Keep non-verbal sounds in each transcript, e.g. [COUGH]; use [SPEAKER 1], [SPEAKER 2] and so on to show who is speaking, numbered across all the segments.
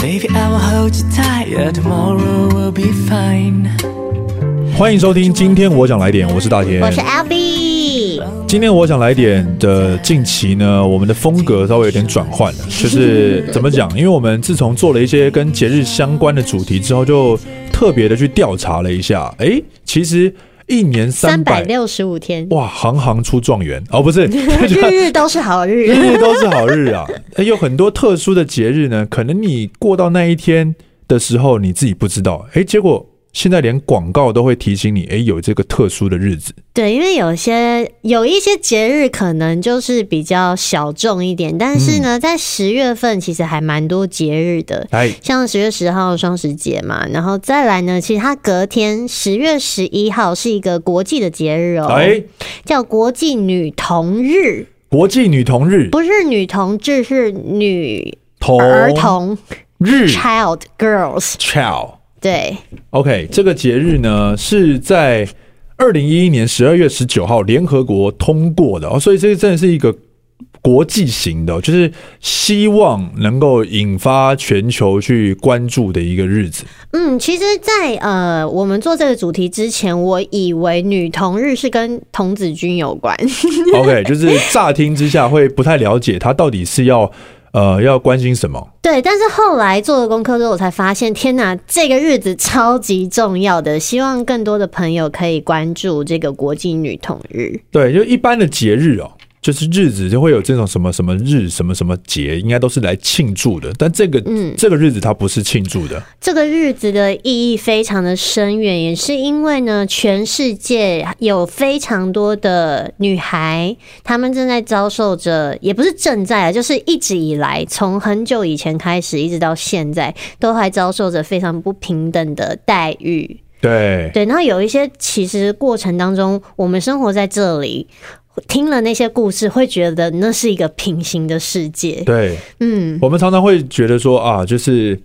[SPEAKER 1] Baby, I will hold you tight. Yeah, tomorrow will be fine.
[SPEAKER 2] 欢迎收听，今天我想来点，我是大天，
[SPEAKER 3] 我是 Albee。
[SPEAKER 2] 今天我想来点的近期呢，我们的风格稍微有点转换了，[LAUGHS] 就是怎么讲？因为我们自从做了一些跟节日相关的主题之后，就特别的去调查了一下，哎，其实。一年三百
[SPEAKER 3] 六十五天，
[SPEAKER 2] 哇，行行出状元哦，不是，[LAUGHS]
[SPEAKER 3] 日日都是好日，
[SPEAKER 2] 日日都是好日啊！[LAUGHS] 有很多特殊的节日呢，可能你过到那一天的时候，你自己不知道，哎，结果。现在连广告都会提醒你，哎，有这个特殊的日子。
[SPEAKER 3] 对，因为有些有一些节日可能就是比较小众一点，但是呢，嗯、在十月份其实还蛮多节日的。哎，像十月十号双十节嘛，然后再来呢，其实它隔天十月十一号是一个国际的节日哦，哎，叫国际女童日。
[SPEAKER 2] 国际女童日
[SPEAKER 3] 不是女同志，是女儿童
[SPEAKER 2] 日
[SPEAKER 3] ，Child Girls
[SPEAKER 2] Child。
[SPEAKER 3] 对
[SPEAKER 2] ，OK，这个节日呢是在二零一一年十二月十九号联合国通过的哦，所以这个真的是一个国际型的，就是希望能够引发全球去关注的一个日子。
[SPEAKER 3] 嗯，其实在，在呃我们做这个主题之前，我以为女童日是跟童子军有关。[LAUGHS]
[SPEAKER 2] OK，就是乍听之下会不太了解，它到底是要。呃，要关心什么？
[SPEAKER 3] 对，但是后来做了功课之后，我才发现，天哪，这个日子超级重要的，希望更多的朋友可以关注这个国际女童日。
[SPEAKER 2] 对，就一般的节日哦。就是日子就会有这种什么什么日什么什么节，应该都是来庆祝的。但这个嗯，这个日子它不是庆祝的。
[SPEAKER 3] 这个日子的意义非常的深远，也是因为呢，全世界有非常多的女孩，她们正在遭受着，也不是正在啊，就是一直以来，从很久以前开始，一直到现在，都还遭受着非常不平等的待遇。
[SPEAKER 2] 对
[SPEAKER 3] 对，然后有一些其实过程当中，我们生活在这里。听了那些故事，会觉得那是一个平行的世界。
[SPEAKER 2] 对，嗯，我们常常会觉得说啊，就是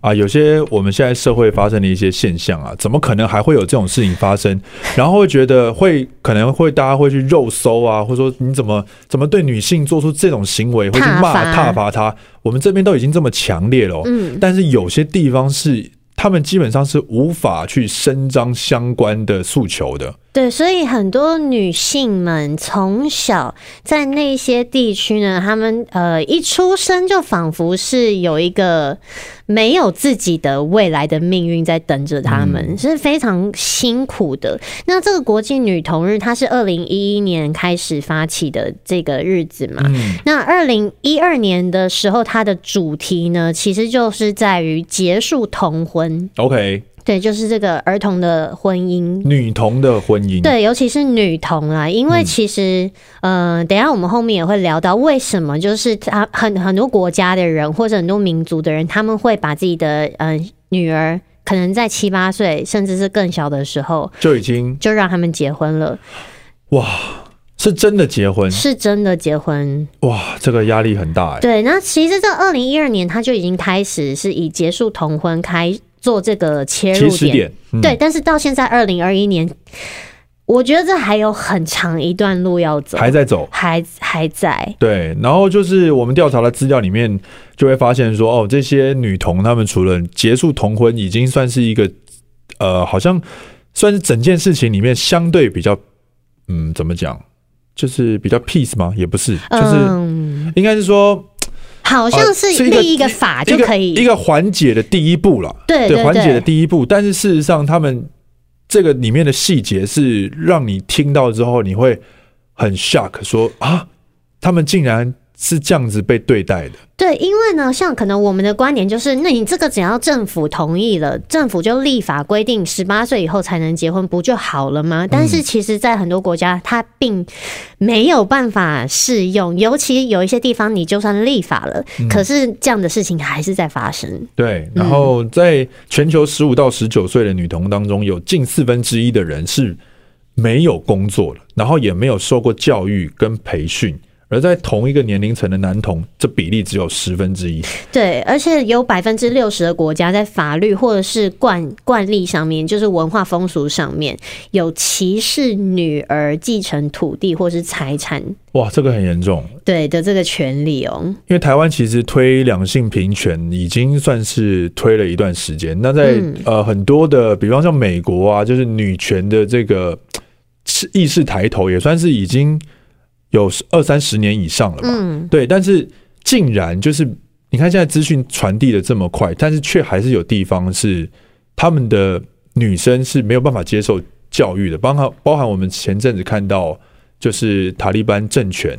[SPEAKER 2] 啊，有些我们现在社会发生的一些现象啊，怎么可能还会有这种事情发生？[LAUGHS] 然后会觉得会可能会大家会去肉搜啊，或者说你怎么怎么对女性做出这种行为，会去骂挞伐她。我们这边都已经这么强烈了，嗯，但是有些地方是他们基本上是无法去伸张相关的诉求的。
[SPEAKER 3] 对，所以很多女性们从小在那些地区呢，她们呃一出生就仿佛是有一个没有自己的未来的命运在等着他们，嗯，是非常辛苦的。那这个国际女童日，它是二零一一年开始发起的这个日子嘛？嗯，那二零一二年的时候，它的主题呢，其实就是在于结束童婚。
[SPEAKER 2] OK。
[SPEAKER 3] 对，就是这个儿童的婚姻，
[SPEAKER 2] 女童的婚姻。
[SPEAKER 3] 对，尤其是女童啊，因为其实，嗯、呃，等一下我们后面也会聊到，为什么就是他很很多国家的人或者很多民族的人，他们会把自己的嗯、呃、女儿，可能在七八岁甚至是更小的时候，
[SPEAKER 2] 就已经
[SPEAKER 3] 就让他们结婚了。
[SPEAKER 2] 哇，是真的结婚，
[SPEAKER 3] 是真的结婚。
[SPEAKER 2] 哇，这个压力很大哎。
[SPEAKER 3] 对，那其实这二零一二年他就已经开始是以结束同婚开。做这个切入点，对，但是到现在二零二一年，我觉得这还有很长一段路要走，
[SPEAKER 2] 还在走，
[SPEAKER 3] 还还在。
[SPEAKER 2] 对，然后就是我们调查的资料里面就会发现说，哦，这些女童她们除了结束童婚，已经算是一个呃，好像算是整件事情里面相对比较，嗯，怎么讲，就是比较 peace 吗？也不是，就是、嗯、应该是说。
[SPEAKER 3] 好像是立一个法就可以，
[SPEAKER 2] 一个缓解的第一步了。
[SPEAKER 3] 对，对，
[SPEAKER 2] 缓解的第一步。但是事实上，他们这个里面的细节是让你听到之后，你会很 shock，说啊，他们竟然。是这样子被对待的。
[SPEAKER 3] 对，因为呢，像可能我们的观点就是，那你这个只要政府同意了，政府就立法规定十八岁以后才能结婚，不就好了吗？但是其实，在很多国家，它并没有办法适用，尤其有一些地方，你就算立法了，可是这样的事情还是在发生。
[SPEAKER 2] 对，然后在全球十五到十九岁的女童当中，有近四分之一的人是没有工作的，然后也没有受过教育跟培训。而在同一个年龄层的男童，这比例只有十分之一。
[SPEAKER 3] 对，而且有百分之六十的国家在法律或者是惯惯例上面，就是文化风俗上面有歧视女儿继承土地或是财产。
[SPEAKER 2] 哇，这个很严重。
[SPEAKER 3] 对的，这个权利哦。因
[SPEAKER 2] 为台湾其实推两性平权已经算是推了一段时间。那在、嗯、呃很多的，比方像美国啊，就是女权的这个意识抬头，也算是已经。有二三十年以上了吧？嗯，对，但是竟然就是你看，现在资讯传递的这么快，但是却还是有地方是他们的女生是没有办法接受教育的，包含包含我们前阵子看到，就是塔利班政权，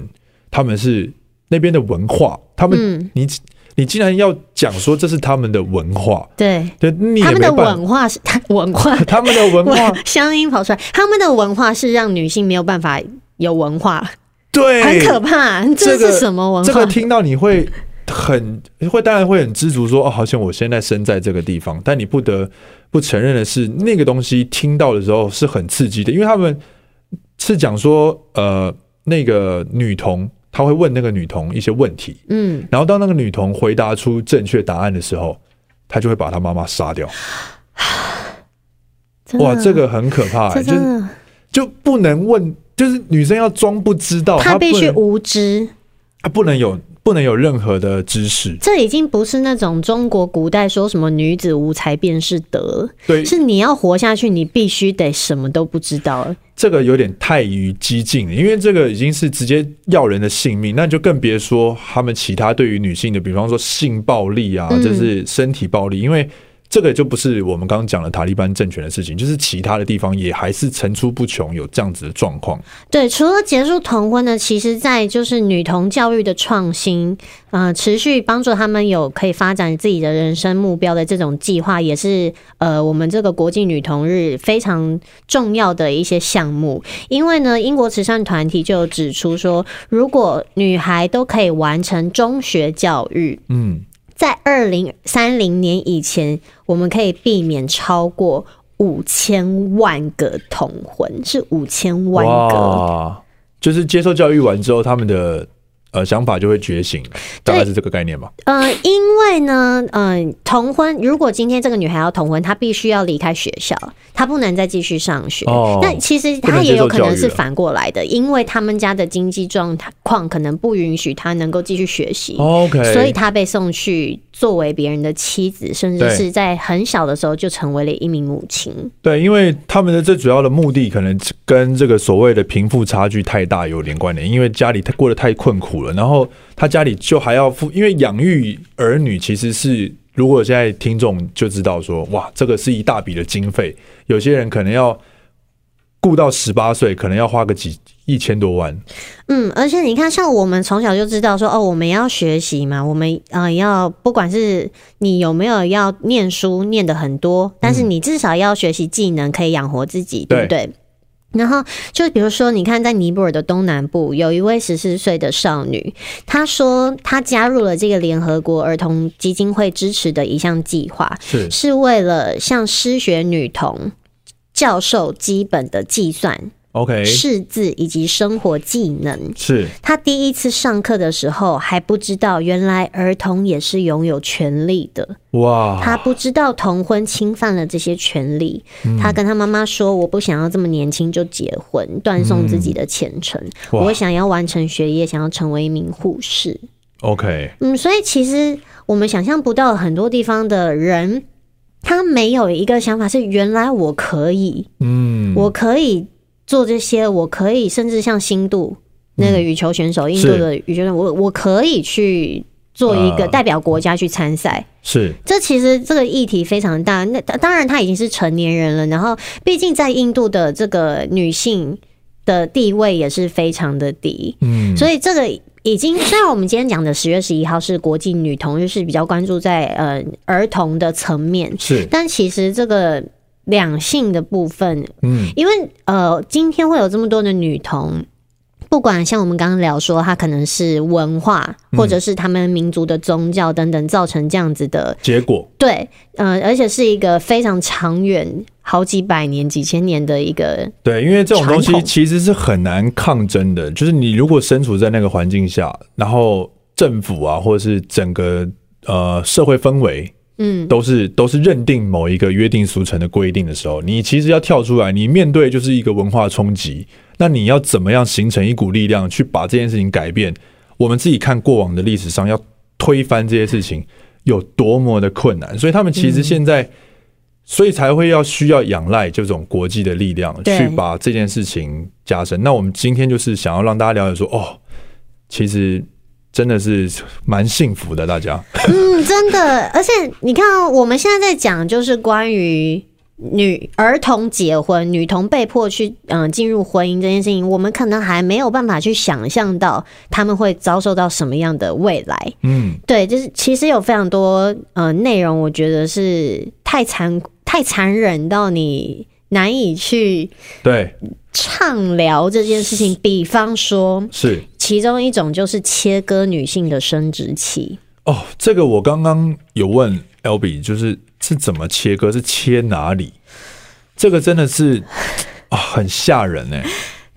[SPEAKER 2] 他们是那边的文化，他们、嗯、你你竟然要讲说这是他们的文化，
[SPEAKER 3] 对，
[SPEAKER 2] 对，[LAUGHS] 他
[SPEAKER 3] 们的文化是文化，
[SPEAKER 2] 他们的文化
[SPEAKER 3] 乡音跑出来，他们的文化是让女性没有办法有文化。
[SPEAKER 2] 对，
[SPEAKER 3] 很可怕。这是什么文化？
[SPEAKER 2] 这个、这个、听到你会很会，当然会很知足说，说哦，好像我现在身在这个地方。但你不得不承认的是，那个东西听到的时候是很刺激的，因为他们是讲说，呃，那个女童她会问那个女童一些问题，嗯，然后当那个女童回答出正确答案的时候，她就会把她妈妈杀掉。[SIGHS] 哇，这个很可怕、欸，就是就不能问。就是女生要装不知道，
[SPEAKER 3] 她必须无知，
[SPEAKER 2] 她不能有不能有任何的知识。
[SPEAKER 3] 这已经不是那种中国古代说什么女子无才便是德，
[SPEAKER 2] 对，
[SPEAKER 3] 是你要活下去，你必须得什么都不知道。
[SPEAKER 2] 这个有点太于激进了，因为这个已经是直接要人的性命，那就更别说他们其他对于女性的，比方说性暴力啊，就是身体暴力，因为。这个就不是我们刚刚讲的塔利班政权的事情，就是其他的地方也还是层出不穷有这样子的状况。
[SPEAKER 3] 对，除了结束童婚呢，其实在就是女童教育的创新，呃，持续帮助他们有可以发展自己的人生目标的这种计划，也是呃我们这个国际女童日非常重要的一些项目。因为呢，英国慈善团体就有指出说，如果女孩都可以完成中学教育，嗯。在二零三零年以前，我们可以避免超过五千万个童婚，是五千万个，
[SPEAKER 2] 就是接受教育完之后，他们的。呃，想法就会觉醒，大概是这个概念吧。
[SPEAKER 3] 呃，因为呢，嗯、呃，同婚，如果今天这个女孩要同婚，她必须要离开学校，她不能再继续上学。哦，那其实她也有可能是反过来的，因为他们家的经济状况可能不允许她能够继续学习。OK，所以她被送去作为别人的妻子，甚至是在很小的时候就成为了一名母亲。
[SPEAKER 2] 对，因为他们的最主要的目的，可能跟这个所谓的贫富差距太大有连关联，因为家里他过得太困苦了。然后他家里就还要付，因为养育儿女其实是，如果现在听众就知道说，哇，这个是一大笔的经费，有些人可能要顾到十八岁，可能要花个几一千多万。
[SPEAKER 3] 嗯，而且你看，像我们从小就知道说，哦，我们要学习嘛，我们呃要不管是你有没有要念书念的很多，但是你至少要学习技能，可以养活自己，对不对？然后就比如说，你看，在尼泊尔的东南部，有一位十四岁的少女，她说她加入了这个联合国儿童基金会支持的一项计划，是是为了向失学女童教授基本的计算。
[SPEAKER 2] OK，
[SPEAKER 3] 识字以及生活技能。
[SPEAKER 2] 是
[SPEAKER 3] 他第一次上课的时候还不知道，原来儿童也是拥有权利的。哇！他不知道同婚侵犯了这些权利。嗯、他跟他妈妈说：“我不想要这么年轻就结婚，断送自己的前程。嗯、我想要完成学业，想要成为一名护士。”
[SPEAKER 2] OK，
[SPEAKER 3] 嗯，所以其实我们想象不到很多地方的人，他没有一个想法是：原来我可以，嗯，我可以。做这些，我可以甚至像新度那个羽球选手，嗯、印度的羽球选手，我我可以去做一个代表国家去参赛。
[SPEAKER 2] 是，
[SPEAKER 3] 这其实这个议题非常大。那当然他已经是成年人了，然后毕竟在印度的这个女性的地位也是非常的低。嗯，所以这个已经虽然我们今天讲的十月十一号是国际女童日，是比较关注在呃儿童的层面，
[SPEAKER 2] 是，
[SPEAKER 3] 但其实这个。两性的部分，嗯，因为呃，今天会有这么多的女童不管像我们刚刚聊说，它可能是文化，或者是他们民族的宗教等等，造成这样子的
[SPEAKER 2] 结果。
[SPEAKER 3] 对，呃，而且是一个非常长远、好几百年、几千年的一个。
[SPEAKER 2] 对，因为这种东西其实是很难抗争的。就是你如果身处在那个环境下，然后政府啊，或者是整个呃社会氛围。嗯，都是都是认定某一个约定俗成的规定的时候，你其实要跳出来，你面对就是一个文化冲击。那你要怎么样形成一股力量去把这件事情改变？我们自己看过往的历史上，要推翻这些事情有多么的困难。所以他们其实现在，嗯、所以才会要需要仰赖这种国际的力量去把这件事情加深。那我们今天就是想要让大家了解说，哦，其实。真的是蛮幸福的，大家。
[SPEAKER 3] 嗯，真的，而且你看哦，我们现在在讲就是关于女儿童结婚、女童被迫去嗯进入婚姻这件事情，我们可能还没有办法去想象到他们会遭受到什么样的未来。嗯，对，就是其实有非常多呃内容，我觉得是太残太残忍到你难以去对畅聊这件事情。比方说，是。其中一种就是切割女性的生殖器
[SPEAKER 2] 哦，这个我刚刚有问 Albee，就是是怎么切割，是切哪里？这个真的是啊，很吓人哎。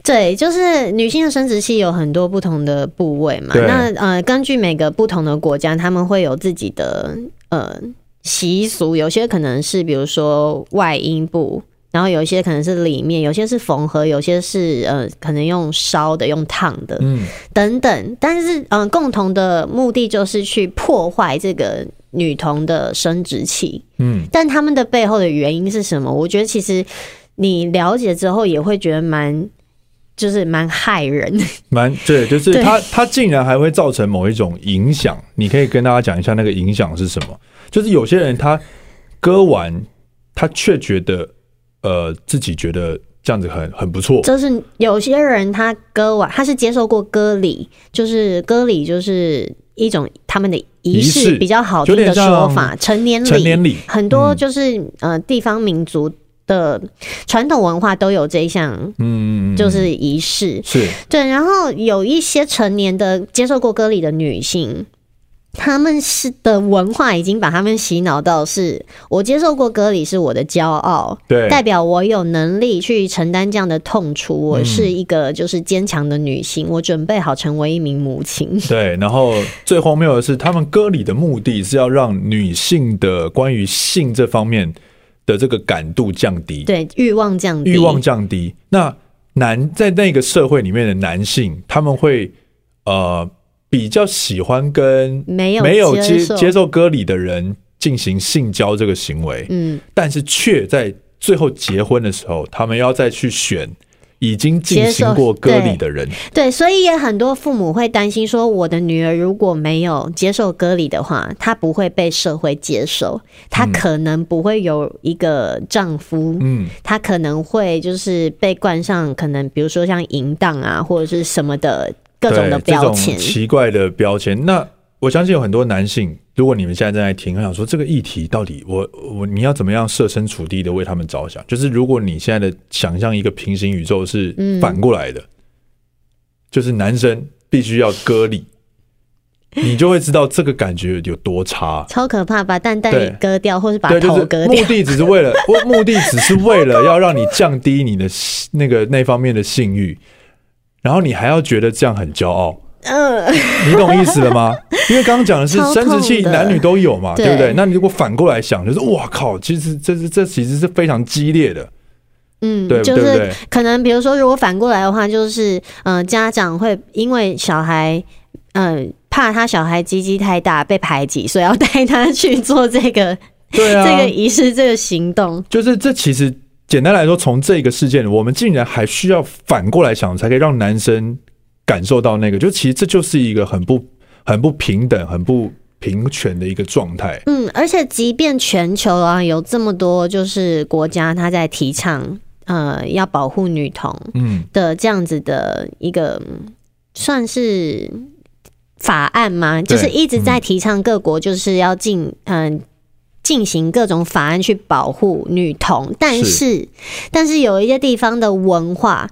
[SPEAKER 3] 对，就是女性的生殖器有很多不同的部位嘛。那呃，根据每个不同的国家，他们会有自己的呃习俗，有些可能是比如说外阴部。然后有一些可能是里面，有些是缝合，有些是呃，可能用烧的、用烫的，嗯，等等。但是嗯、呃，共同的目的就是去破坏这个女童的生殖器，嗯。但他们的背后的原因是什么？我觉得其实你了解之后也会觉得蛮，就是蛮害人，[LAUGHS] [LAUGHS]
[SPEAKER 2] 蛮对，就是他他竟然还会造成某一种影响。你可以跟大家讲一下那个影响是什么？就是有些人他割完，他却觉得。呃，自己觉得这样子很很不错。
[SPEAKER 3] 就是有些人他割完，他是接受过割礼，就是割礼就是一种他们的仪式，比较好听的说法。成年礼，成年礼很多就是、嗯、呃地方民族的传统文化都有这一项，嗯，就是仪式是对。然后有一些成年的接受过割礼的女性。他们是的文化已经把他们洗脑到是，我接受过割礼是我的骄傲，对，代表我有能力去承担这样的痛楚，我是一个就是坚强的女性，我准备好成为一名母亲。
[SPEAKER 2] 对，然后最荒谬的是，他们割礼的目的是要让女性的关于性这方面的这个感度降低，
[SPEAKER 3] 对，欲望降低，
[SPEAKER 2] 欲望降低。那男在那个社会里面的男性，他们会呃。比较喜欢跟没有没有接接受。割礼的人进行性交这个行为，嗯，但是却在最后结婚的时候，他们要再去选已经进行过割礼的人，
[SPEAKER 3] 对，对，所以也很多父母会担心说，我的女儿如果没有接受割礼的话，她不会被社会接受，她可能不会有一个丈夫，嗯，她可能会就是被冠上可能比如说像淫荡啊或者是什么的。各种的标签，
[SPEAKER 2] 奇怪的标签。那我相信有很多男性，如果你们现在正在听，我想说这个议题到底我我你要怎么样设身处地的为他们着想？就是如果你现在的想象一个平行宇宙是反过来的，嗯、就是男生必须要割礼，你就会知道这个感觉有多差，[LAUGHS]
[SPEAKER 3] 超可怕，把蛋蛋割掉，或是把头割掉，
[SPEAKER 2] 目的只是为了目的只是为了要让你降低你的那个那方面的性欲。然后你还要觉得这样很骄傲，嗯，你懂意思了吗？[LAUGHS] 因为刚刚讲的是生殖器男女都有嘛，对。不对？那你如果反过来想，就是哇靠，其实这是这其实是非常激烈的，
[SPEAKER 3] 嗯，对，就是可能比如说，如果反过来的话，就是嗯、呃，家长会因为小孩嗯、呃、怕他小孩鸡鸡太大被排挤，所以要带他去做这个对啊。这个仪式这个行动，
[SPEAKER 2] 就是这其实。简单来说，从这个事件，我们竟然还需要反过来想，才可以让男生感受到那个，就其实这就是一个很不、很不平等、很不平权的一个状态。
[SPEAKER 3] 嗯，而且即便全球啊有这么多就是国家，他在提倡呃要保护女童，嗯的这样子的一个算是法案吗？就是一直在提倡各国就是要进嗯。呃进行各种法案去保护女童，但是，是。但是有一些地方的文化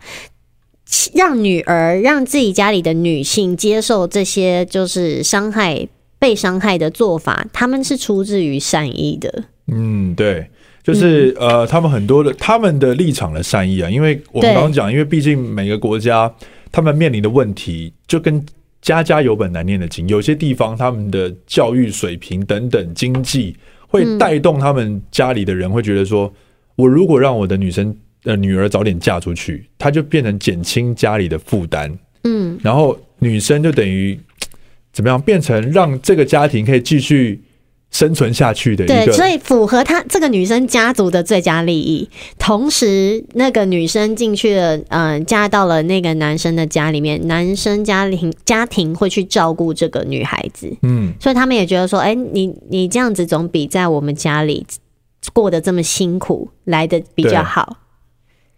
[SPEAKER 3] 让女儿让自己家里的女性接受这些就是伤害被伤害的做法，他们是出自于善意的。
[SPEAKER 2] 嗯，对，就是、嗯、呃，他们很多的他们的立场的善意啊，因为我们刚刚讲，因为毕竟每个国家他们面临的问题就跟家家有本难念的经，有些地方他们的教育水平等等经济会带动他们家里的人会觉得说，我如果让我的女生。呃，女儿早点嫁出去，她就变成减轻家里的负担。嗯，然后女生就等于怎么样，变成让这个家庭可以继续生存下去的一个。
[SPEAKER 3] 对，所以符合她这个女生家族的最佳利益。同时，那个女生进去了，嗯、呃，嫁到了那个男生的家里面，男生家庭家庭会去照顾这个女孩子。嗯，所以他们也觉得说，哎、欸，你你这样子总比在我们家里过得这么辛苦来的比较好。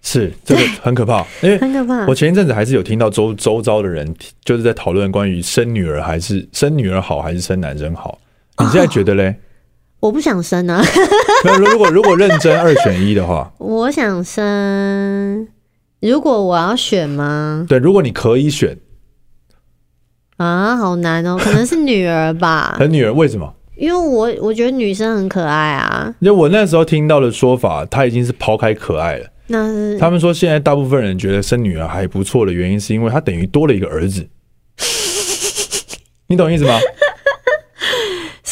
[SPEAKER 2] 是这个很可怕，因为很可怕。我前一阵子还是有听到周周遭的人就是在讨论关于生女儿还是生女儿好还是生男生好。你现在觉得嘞？哦，[LAUGHS]
[SPEAKER 3] 我不想生啊。
[SPEAKER 2] 没有，如果如果认真二选一的话，[LAUGHS]
[SPEAKER 3] 我想生。如果我要选吗？
[SPEAKER 2] 对，如果你可以选
[SPEAKER 3] 啊，好难哦，可能是女儿吧。[LAUGHS]
[SPEAKER 2] 很女儿为什么？
[SPEAKER 3] 因为我我觉得女生很可爱啊。
[SPEAKER 2] 因为我那时候听到的说法，她已经是抛开可爱了。那是他们说，现在大部分人觉得生女儿还不错的原因，是因为她等于多了一个儿子。你懂意思吗？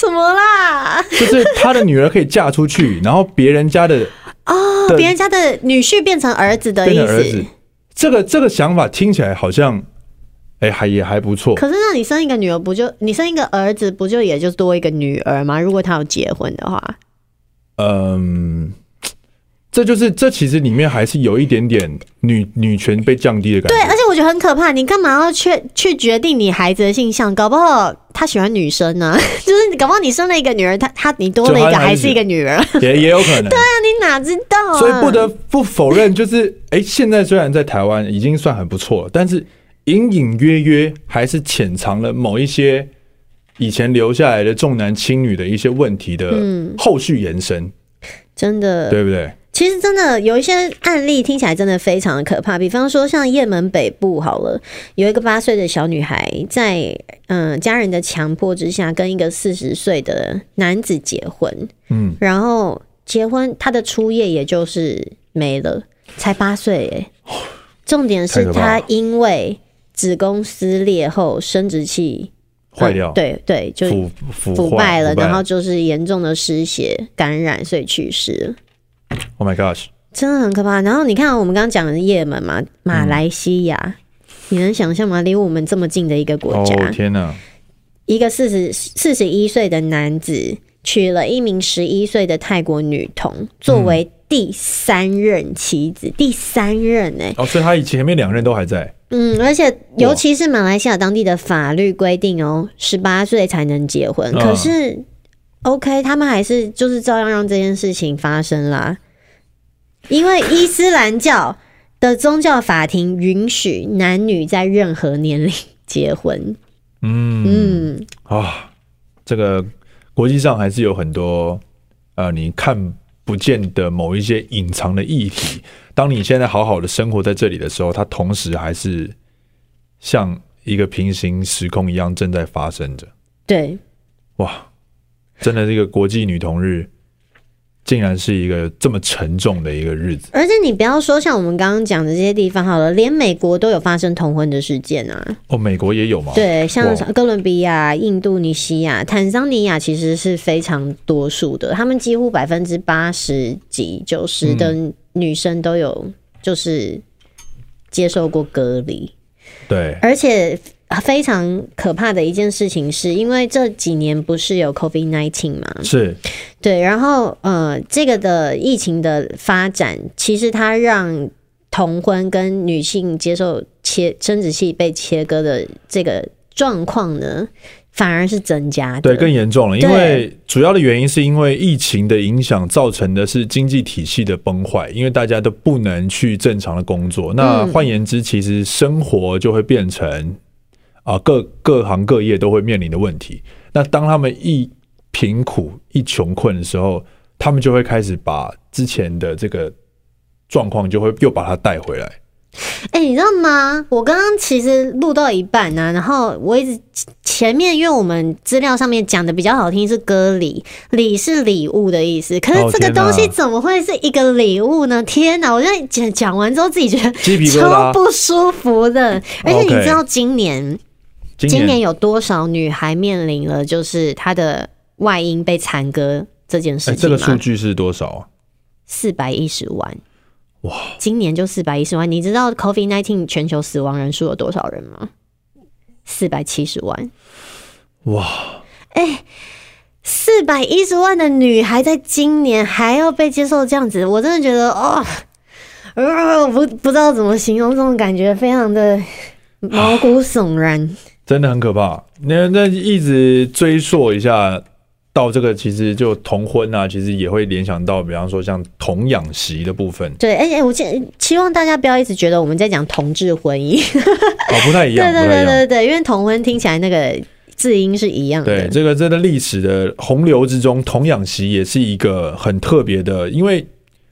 [SPEAKER 3] 什么啦？[LAUGHS]
[SPEAKER 2] 就是他的女儿可以嫁出去，[LAUGHS] 然后别人家的
[SPEAKER 3] 哦，别人家的女婿变成儿子的意思。
[SPEAKER 2] 这个这个想法听起来好像，还也还不错。
[SPEAKER 3] 可是，那你生一个女儿，不就你生一个儿子，不就也就多一个女儿吗？如果他要结婚的话，
[SPEAKER 2] 嗯。这就是这其实里面还是有一点点女女权被降低的感觉。
[SPEAKER 3] 对，而且我觉得很可怕。你干嘛要去去决定你孩子的性向？搞不好他喜欢女生呢？[LAUGHS] 就是搞不好你生了一个女儿，他他你多了一个还是一个女儿，
[SPEAKER 2] 也也有可能。[LAUGHS]
[SPEAKER 3] 对啊，你哪知道啊？
[SPEAKER 2] 所以不得不否认，就是哎，现在虽然在台湾已经算很不错了，但是隐隐约约还是潜藏了某一些以前留下来的重男轻女的一些问题的后续延伸。嗯，
[SPEAKER 3] 真的，
[SPEAKER 2] 对不对？
[SPEAKER 3] 其实真的有一些案例听起来真的非常的可怕，比方说像也门北部好了，有一个八岁的小女孩在嗯家人的强迫之下跟一个四十岁的男子结婚，嗯，然后结婚她的初夜也就是没了，才八岁哎，重点是她因为子宫撕裂后生殖器坏掉，对对，就腐腐败了，然后就是严重的失血感染，所以去世了。
[SPEAKER 2] Oh my gosh！
[SPEAKER 3] 真的很可怕。然后你看，我们刚刚讲的是也门嘛，马来西亚，嗯、你能想象吗？离我们这么近的一个国家，
[SPEAKER 2] 哦、天哪！
[SPEAKER 3] 一个四十四十一岁的男子娶了一名十一岁的泰国女童作为第三任妻子，嗯、第三任哎、欸，
[SPEAKER 2] 哦，所以他以前面两任都还在。
[SPEAKER 3] 嗯，而且尤其是马来西亚当地的法律规定哦，十八岁才能结婚，可是。嗯 OK，他们还是就是照样让这件事情发生啦，因为伊斯兰教的宗教法庭允许男女在任何年龄结婚。嗯嗯
[SPEAKER 2] 啊，这个国际上还是有很多呃你看不见的某一些隐藏的议题。当你现在好好的生活在这里的时候，它同时还是像一个平行时空一样正在发生着。
[SPEAKER 3] 对，
[SPEAKER 2] 哇。真的，这个国际女童日竟然是一个这么沉重的一个日子。
[SPEAKER 3] 而且你不要说像我们刚刚讲的这些地方好了，连美国都有发生同婚的事件啊。
[SPEAKER 2] 哦，美国也有吗？
[SPEAKER 3] 对，像哥伦比亚、印度尼西亚、坦桑尼亚其实是非常多数的，他们几乎百分之八十几、九十的女生都有就是接受过隔离。
[SPEAKER 2] 对，
[SPEAKER 3] 而且。非常可怕的一件事情是，因为这几年不是有 COVID nineteen 吗？
[SPEAKER 2] 是，
[SPEAKER 3] 对。然后，呃，这个的疫情的发展，其实它让同婚跟女性接受切生殖器被切割的这个状况呢，反而是增加的，
[SPEAKER 2] 对，更严重了。因为主要的原因是因为疫情的影响，造成的是经济体系的崩坏，因为大家都不能去正常的工作。那换言之，其实生活就会变成。啊，各各行各业都会面临的问题。那当他们一贫苦、一穷困的时候，他们就会开始把之前的这个状况，就会又把它带回来。
[SPEAKER 3] 哎、欸，你知道吗？我刚刚其实录到一半呢、啊，然后我一直前面，因为我们资料上面讲的比较好听是歌礼，礼是礼物的意思。可是这个东西怎么会是一个礼物呢？天哪！我在讲讲完之后，自己觉得超不舒服的。而且你知道今年，今年有多少女孩面临了就是她的外阴被残割这件事情？
[SPEAKER 2] 欸、这个数据是多少啊？
[SPEAKER 3] 四百一十万。
[SPEAKER 2] 哇！
[SPEAKER 3] 今年就四百一十万，你知道 COVID-19 全球死亡人数有多少人吗？四百七十万。
[SPEAKER 2] 哇！
[SPEAKER 3] 哎、欸，四百一十万的女孩在今年还要被接受这样子，我真的觉得哦，呃，不不知道怎么形容这种感觉，非常的毛骨悚然，[SIGHS] [LAUGHS]
[SPEAKER 2] 真的很可怕。那那一直追溯一下。到这个其实就同婚啊，其实也会联想到，比方说像童养媳的部分。
[SPEAKER 3] 对，哎、欸、哎，我希希望大家不要一直觉得我们在讲同志婚姻，
[SPEAKER 2] 哦，不太一样，
[SPEAKER 3] 对对对对对，因为同婚听起来那个字音是一样的。
[SPEAKER 2] 对，这个真的历史的洪流之中，童养媳也是一个很特别的，因为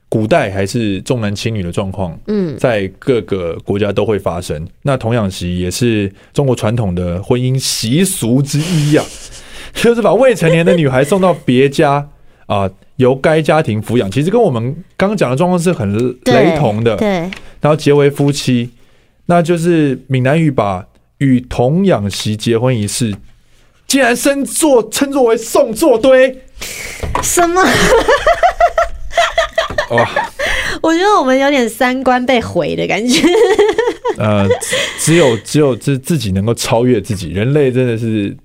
[SPEAKER 2] 古代还是重男轻女的状况，嗯，在各个国家都会发生。那童养媳也是中国传统的婚姻习俗之一呀、啊。[LAUGHS] 就是把未成年的女孩送到别家啊、呃，由该家庭抚养。其实跟我们刚刚讲的状况是很雷同的。
[SPEAKER 3] 对，
[SPEAKER 2] 然后结为夫妻，那就是闽南语把与童养媳结婚仪式，竟然称作称作为送作堆。
[SPEAKER 3] 什么？[LAUGHS] [LAUGHS]
[SPEAKER 2] 哇！
[SPEAKER 3] 我觉得我们有点三观被毁的感觉。
[SPEAKER 2] 呃，只有只有自自己能够超越自己，人类真的是。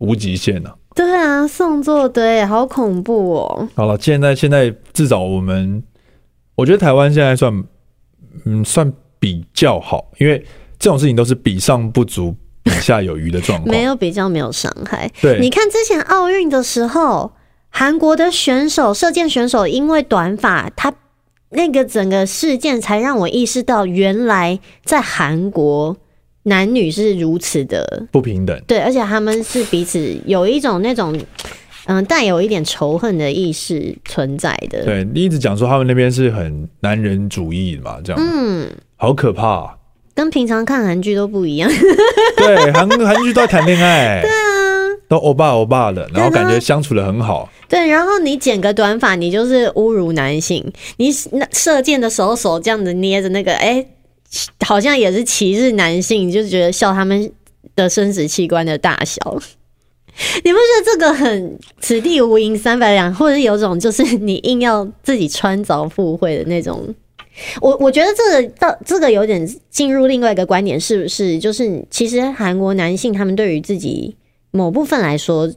[SPEAKER 2] 无极限呢、啊？
[SPEAKER 3] 对啊，送作堆，好恐怖哦！
[SPEAKER 2] 好了，现在现在至少我们，我觉得台湾现在算，嗯，算比较好，因为这种事情都是比上不足，比下有余的状况，
[SPEAKER 3] 没有比较，没有伤害。
[SPEAKER 2] 对，
[SPEAKER 3] 你看之前奥运的时候，韩国的选手，射箭选手，因为短发，他那个整个事件才让我意识到，原来在韩国。男女是如此的
[SPEAKER 2] 不平等，
[SPEAKER 3] 对，而且他们是彼此有一种那种嗯带有一点仇恨的意识存在的。
[SPEAKER 2] 对，你一直讲说他们那边是很男人主义嘛，这样，嗯，好可怕啊，
[SPEAKER 3] 跟平常看韩剧都不一样。
[SPEAKER 2] 对，韩韩剧都在谈恋爱，[LAUGHS]
[SPEAKER 3] 对啊，
[SPEAKER 2] 都欧巴欧巴的，然后感觉相处的很好。
[SPEAKER 3] 对，然后你剪个短发，你就是侮辱男性。你那射箭的时候手这样子捏着那个，哎。好像也是歧视男性，就觉得笑他们的生殖器官的大小。[LAUGHS] 你不觉得这个很此地无银三百两，或者有种就是你硬要自己穿凿附会的那种？我我觉得这个到这个有点进入另外一个观点，是不是？就是其实韩国男性他们对于自己某部分来说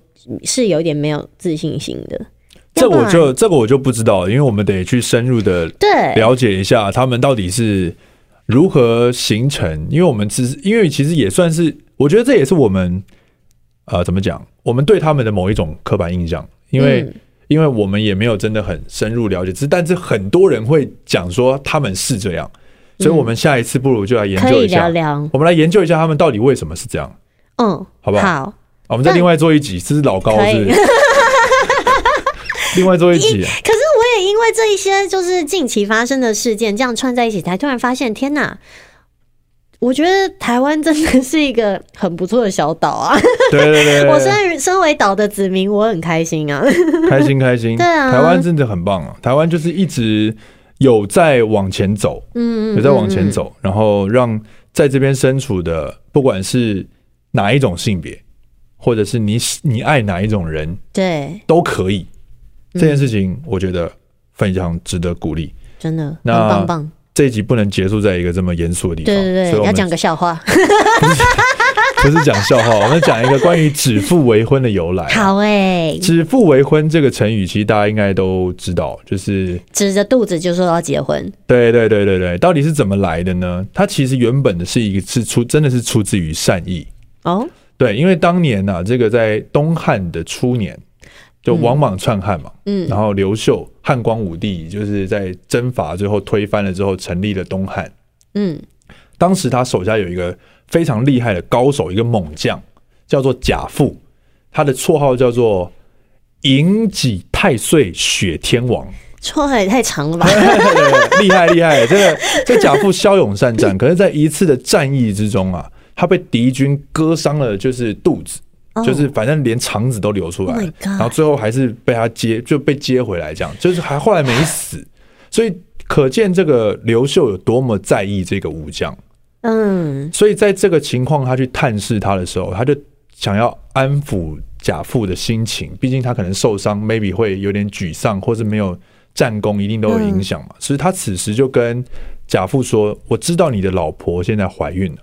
[SPEAKER 3] 是有点没有自信心的。
[SPEAKER 2] 这我就这个我就不知道，因为我们得去深入的对了解一下他们到底是。如何形成？因为我们只是因为其实也算是，我觉得这也是我们呃怎么讲？我们对他们的某一种刻板印象，因为、嗯、因为我们也没有真的很深入了解，只但是很多人会讲说他们是这样，所以我们下一次不如就来研究一下，
[SPEAKER 3] 聊聊
[SPEAKER 2] 我们来研究一下他们到底为什么是这样。
[SPEAKER 3] 嗯，
[SPEAKER 2] 好不好？
[SPEAKER 3] 好，
[SPEAKER 2] 我们再另外做一集，这是老高是，是。另外做一集，
[SPEAKER 3] 可是我也因为这一些就是近期发生的事件，这样串在一起，才突然发现，天哪！我觉得台湾真的是一个很不错的小岛啊！
[SPEAKER 2] 对对对，[LAUGHS]
[SPEAKER 3] 我身身为岛的子民，我很开心啊！
[SPEAKER 2] 开心开心，[LAUGHS]
[SPEAKER 3] 对啊，
[SPEAKER 2] 台湾真的很棒啊！台湾就是一直有在往前走，嗯，有在往前走，然后让在这边身处的，不管是哪一种性别，或者是你你爱哪一种人，
[SPEAKER 3] 对，
[SPEAKER 2] 都可以。这件事情我觉得非常值得鼓励，
[SPEAKER 3] 真的，那很棒棒。
[SPEAKER 2] 这一集不能结束在一个这么严肃的地方，
[SPEAKER 3] 对对对，要讲个笑话，[LAUGHS]
[SPEAKER 2] 不是讲笑话，我们讲一个关于“指腹为婚”的由来。
[SPEAKER 3] 好哎，“
[SPEAKER 2] 指腹为婚”这个成语，其实大家应该都知道，就是
[SPEAKER 3] 指着肚子就说要结婚。
[SPEAKER 2] 对对对对对，到底是怎么来的呢？它其实原本的是一个是出，真的是出自于善意哦。对，因为当年呢、啊，这个在东汉的初年。就王莽篡汉嘛，嗯，然后刘秀汉光武帝就是在征伐最后推翻了之后，成立了东汉，嗯，当时他手下有一个非常厉害的高手，一个猛将，叫做贾父，他的绰号叫做营己太岁雪天王，
[SPEAKER 3] 绰号也太长了吧？[LAUGHS]
[SPEAKER 2] 厉害厉害！这个这贾父骁勇善战，可是在一次的战役之中啊，他被敌军割伤了，就是肚子。就是反正连肠子都流出来，oh、然后最后还是被他接就被接回来，这样就是还后来没死，所以可见这个刘秀有多么在意这个武将。嗯，所以在这个情况，他去探视他的时候，他就想要安抚贾父的心情，毕竟他可能受伤，maybe 会有点沮丧，或是没有战功，一定都有影响嘛。所以他此时就跟贾父说：“我知道你的老婆现在怀孕了。”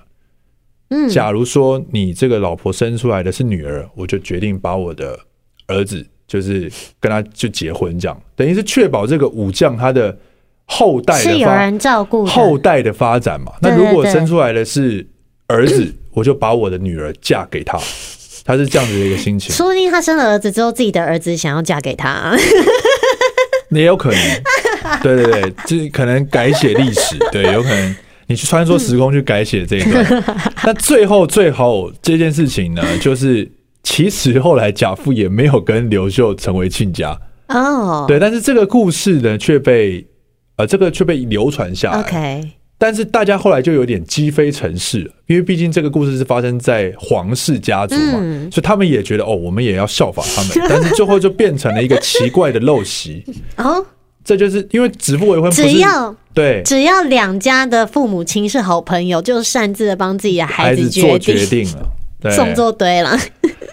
[SPEAKER 2] 嗯，假如说你这个老婆生出来的是女儿，我就决定把我的儿子就是跟他就结婚，这样等于是确保这个武将他的后代的
[SPEAKER 3] 是有人照顾
[SPEAKER 2] 后代的发展嘛。那如果生出来的是儿子，我就把我的女儿嫁给他，他是这样子的一个心情。
[SPEAKER 3] 说不定他生了儿子之后，自己的儿子想要嫁给他，
[SPEAKER 2] 也有可能。对对对，就是可能改写历史，对，有可能。你去穿梭时空去改写这一段，嗯、[LAUGHS] 那最后最后这件事情呢，[LAUGHS] 就是其实后来贾父也没有跟刘秀成为亲家。哦，对，但是这个故事呢却被呃这个却被流传下来
[SPEAKER 3] ，OK，
[SPEAKER 2] 但是大家后来就有点积非成是了，因为毕竟这个故事是发生在皇室家族嘛，嗯、所以他们也觉得哦，我们也要效仿他们，[LAUGHS] 但是最后就变成了一个奇怪的陋习。哦。这就是因为指腹为婚，
[SPEAKER 3] 只要
[SPEAKER 2] 对，
[SPEAKER 3] 只要两家的父母亲是好朋友，就擅自的帮自己的孩子
[SPEAKER 2] 做决定了，对，
[SPEAKER 3] 送做对了。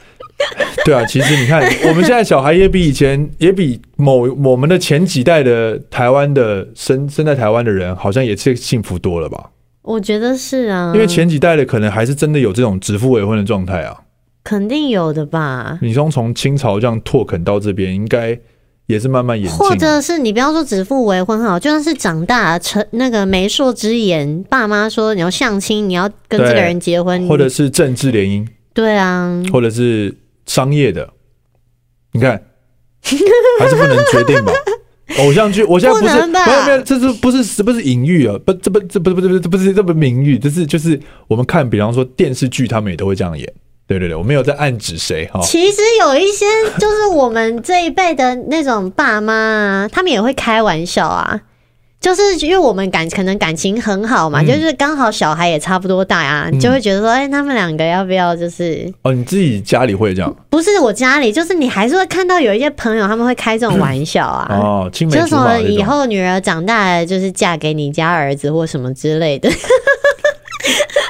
[SPEAKER 3] [LAUGHS]
[SPEAKER 2] 对啊，其实你看，我们现在小孩也比以前，也比某我们的前几代的台湾的生生在台湾的人，好像也是幸福多了吧？
[SPEAKER 3] 我觉得是啊，
[SPEAKER 2] 因为前几代的可能还是真的有这种指腹为婚的状态啊，
[SPEAKER 3] 肯定有的吧？
[SPEAKER 2] 你从从清朝这样拓垦到这边，应该。也是慢慢演进，
[SPEAKER 3] 或者是你不要说指腹为婚哈，就算是长大成那个媒妁之言，爸妈说你要相亲，你要跟这个人结婚，
[SPEAKER 2] 或者是政治联姻，
[SPEAKER 3] 对啊，
[SPEAKER 2] 或者是商业的，你看还是不能决定吧？偶像剧，我现在不是没有没有，这是不是是不是隐喻啊？不，这不这不不不不这不是这不名誉，这是就是我们看，比方说电视剧，他们也都会这样演。对对对，我没有在暗指谁哈。
[SPEAKER 3] 其实有一些就是我们这一辈的那种爸妈啊，他们也会开玩笑啊，就是因为我们感可能感情很好嘛，嗯、就是刚好小孩也差不多大啊，嗯、就会觉得说，哎，他们两个要不要就是？
[SPEAKER 2] 哦，你自己家里会这样？
[SPEAKER 3] 不是我家里，就是你还是会看到有一些朋友他们会开这种玩笑啊。
[SPEAKER 2] 哦，
[SPEAKER 3] 就是说以后女儿长大了就是嫁给你家儿子或什么之类的。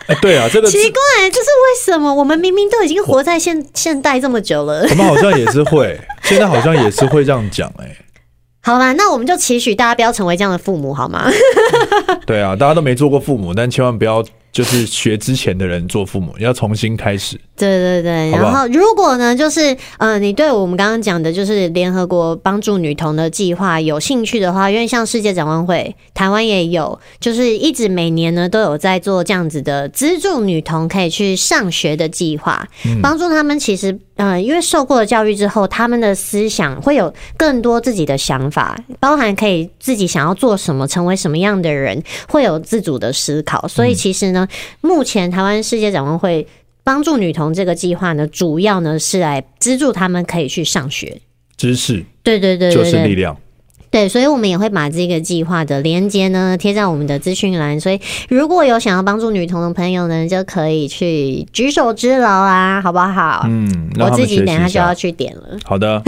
[SPEAKER 2] 哎，对啊，这个
[SPEAKER 3] 奇怪，这是为什么？我们明明都已经活在现现代这么久了，
[SPEAKER 2] 我们好像也是会，现在好像也是会这样讲，哎。[LAUGHS]
[SPEAKER 3] 好吧，那我们就期许大家不要成为这样的父母，好吗？[LAUGHS]
[SPEAKER 2] 对啊，大家都没做过父母，但千万不要。就是学之前的人做父母，要重新开始。
[SPEAKER 3] 对对对，然后如果呢，就是呃，你对我们刚刚讲的，就是联合国帮助女童的计划有兴趣的话，因为像世界展望会，台湾也有，就是一直每年呢都有在做这样子的资助女童可以去上学的计划，帮助他们。其实呃，因为受过了教育之后，他们的思想会有更多自己的想法，包含可以自己想要做什么，成为什么样的人，会有自主的思考。所以其实呢。目前台湾世界展望会帮助女童这个计划呢，主要呢是来资助他们可以去上学，
[SPEAKER 2] 知识，
[SPEAKER 3] 对对对，
[SPEAKER 2] 就是力量，
[SPEAKER 3] 对，所以我们也会把这个计划的连接呢贴在我们的资讯栏，所以如果有想要帮助女童的朋友呢，就可以去举手之劳啊，好不好？嗯，我自己等下就要去点了。
[SPEAKER 2] 好的，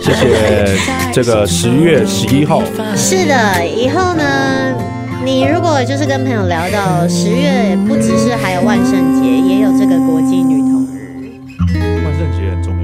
[SPEAKER 2] 谢谢这个十月十一号，
[SPEAKER 3] 是的，以后呢。你如果就是跟朋友聊到十月不只是还有万圣节也有这个国际女童日。
[SPEAKER 2] 万圣节很重要。